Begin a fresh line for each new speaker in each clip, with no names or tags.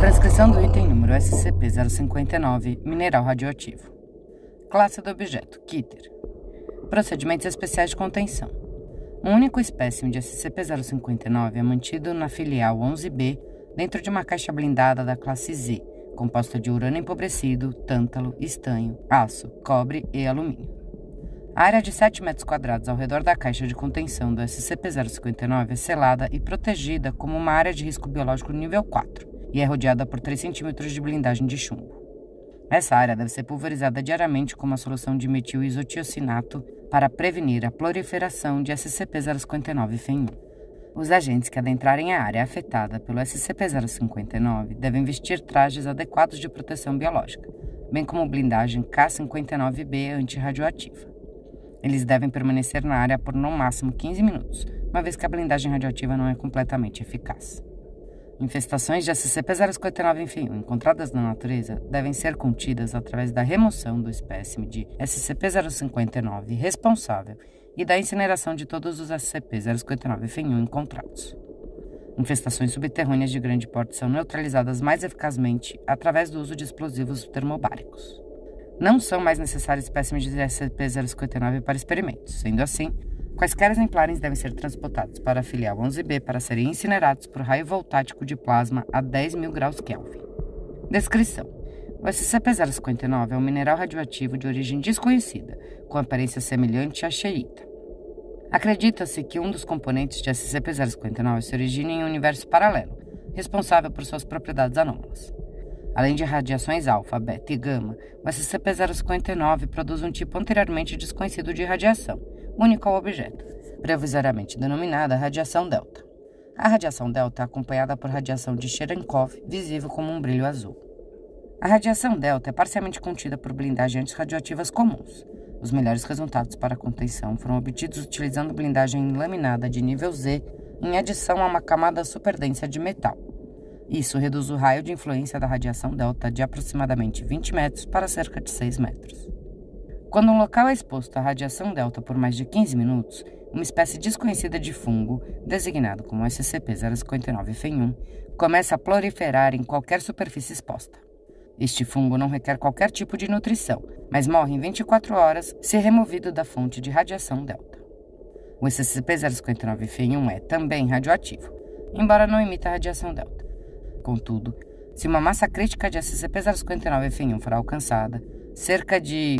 Transcrição do item número SCP-059, mineral radioativo. Classe do objeto, Kitter. Procedimentos especiais de contenção. Um único espécime de SCP-059 é mantido na filial 11B dentro de uma caixa blindada da classe Z, composta de urânio empobrecido, tântalo, estanho, aço, cobre e alumínio. A área de 7 metros quadrados ao redor da caixa de contenção do SCP-059 é selada e protegida como uma área de risco biológico nível 4 e é rodeada por 3 centímetros de blindagem de chumbo. Essa área deve ser pulverizada diariamente com uma solução de metil isotiocinato para prevenir a proliferação de SCP-059-FEN1. Os agentes que adentrarem a área afetada pelo SCP-059 devem vestir trajes adequados de proteção biológica, bem como blindagem K-59B antirradioativa. Eles devem permanecer na área por no máximo 15 minutos, uma vez que a blindagem radioativa não é completamente eficaz. Infestações de SCP-059 enfim, encontradas na natureza devem ser contidas através da remoção do espécime de SCP-059 responsável e da incineração de todos os SCP-059 enfim, encontrados. Infestações subterrâneas de grande porte são neutralizadas mais eficazmente através do uso de explosivos termobáricos. Não são mais necessários espécimes de SCP-059 para experimentos, sendo assim, Quaisquer exemplares devem ser transportados para a filial 11B para serem incinerados por raio voltático de plasma a 10 mil graus Kelvin. Descrição: O SCP-059 é um mineral radioativo de origem desconhecida, com aparência semelhante à xeita. Acredita-se que um dos componentes de SCP-059 se origina em um universo paralelo, responsável por suas propriedades anômalas. Além de radiações alfa, beta e gama, o SCP-059 produz um tipo anteriormente desconhecido de radiação, único ao objeto, provisoriamente denominada radiação delta. A radiação delta é acompanhada por radiação de Cherenkov, visível como um brilho azul. A radiação delta é parcialmente contida por blindagens radioativas comuns. Os melhores resultados para a contenção foram obtidos utilizando blindagem laminada de nível Z em adição a uma camada superdensa de metal. Isso reduz o raio de influência da radiação delta de aproximadamente 20 metros para cerca de 6 metros. Quando um local é exposto à radiação delta por mais de 15 minutos, uma espécie desconhecida de fungo, designado como SCP-059-FEN1, começa a proliferar em qualquer superfície exposta. Este fungo não requer qualquer tipo de nutrição, mas morre em 24 horas se removido da fonte de radiação delta. O SCP-059-FEN1 é também radioativo, embora não emita radiação delta. Contudo, se uma massa crítica de SCP-059-FEN1 for alcançada, cerca de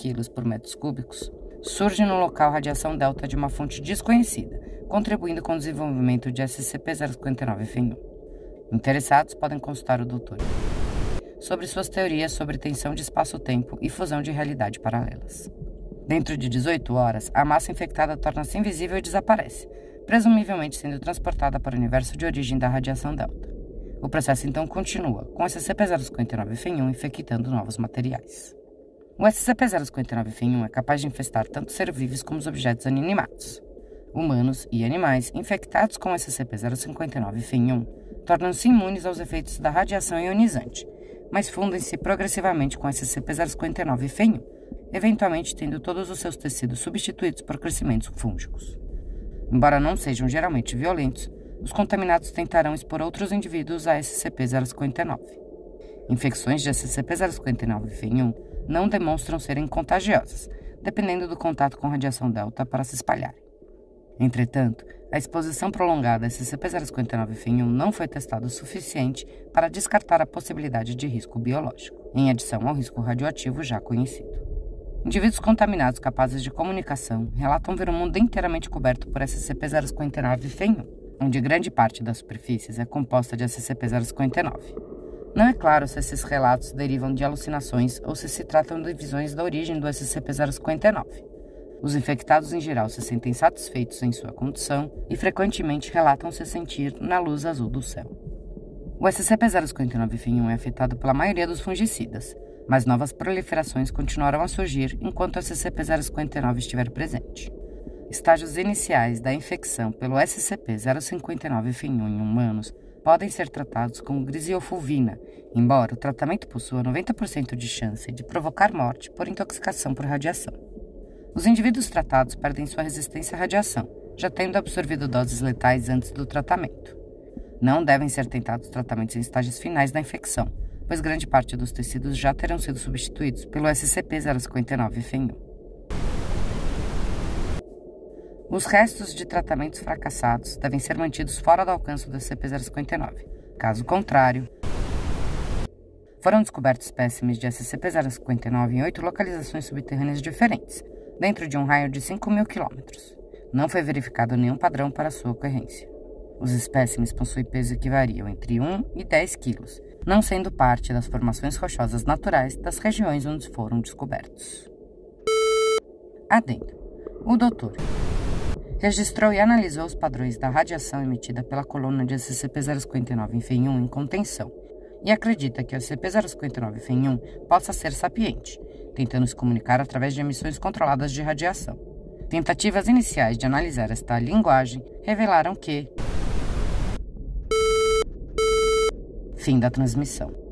quilos por metros cúbicos, surge no local radiação delta de uma fonte desconhecida, contribuindo com o desenvolvimento de SCP-059-FEN1. Interessados podem consultar o Dr. sobre suas teorias sobre tensão de espaço-tempo e fusão de realidade paralelas. Dentro de 18 horas, a massa infectada torna-se invisível e desaparece, presumivelmente sendo transportada para o universo de origem da radiação delta. O processo então continua, com SCP-059-FEN1 infectando novos materiais. O SCP-059-FEN1 é capaz de infestar tanto seres vivos como os objetos inanimados. Humanos e animais infectados com SCP-059-FEN1 tornam-se imunes aos efeitos da radiação ionizante, mas fundem-se progressivamente com SCP-059-FEN1, eventualmente tendo todos os seus tecidos substituídos por crescimentos fúngicos. Embora não sejam geralmente violentos, os contaminados tentarão expor outros indivíduos a SCP-059. Infecções de SCP-059-FEN1 não demonstram serem contagiosas, dependendo do contato com radiação delta para se espalharem. Entretanto, a exposição prolongada a SCP-059-FEN1 não foi testada o suficiente para descartar a possibilidade de risco biológico, em adição ao risco radioativo já conhecido. Indivíduos contaminados capazes de comunicação relatam ver um mundo inteiramente coberto por SCP-059-FEN1, onde grande parte das superfícies é composta de SCP-059. Não é claro se esses relatos derivam de alucinações ou se se tratam de visões da origem do SCP-059. Os infectados em geral se sentem satisfeitos em sua condição e frequentemente relatam se sentir na luz azul do céu. O SCP-059-1 é afetado pela maioria dos fungicidas, mas novas proliferações continuarão a surgir enquanto o SCP-059 estiver presente. Estágios iniciais da infecção pelo SCP-059-1 em humanos podem ser tratados com grisiofulvina, embora o tratamento possua 90% de chance de provocar morte por intoxicação por radiação. Os indivíduos tratados perdem sua resistência à radiação, já tendo absorvido doses letais antes do tratamento. Não devem ser tentados tratamentos em estágios finais da infecção, pois grande parte dos tecidos já terão sido substituídos pelo SCP-059-1. Os restos de tratamentos fracassados devem ser mantidos fora do alcance do SCP-059. Caso contrário, foram descobertos espécimes de SCP-059 em oito localizações subterrâneas diferentes, dentro de um raio de 5 mil quilômetros. Não foi verificado nenhum padrão para sua ocorrência. Os espécimes possuem peso que variam entre 1 e 10 quilos, não sendo parte das formações rochosas naturais das regiões onde foram descobertos. Adendo. O doutor registrou e analisou os padrões da radiação emitida pela coluna de SCP-059 em FEM1 em contenção e acredita que o SCP-059 FEM1 possa ser sapiente, tentando se comunicar através de emissões controladas de radiação. Tentativas iniciais de analisar esta linguagem revelaram que. Fim da transmissão.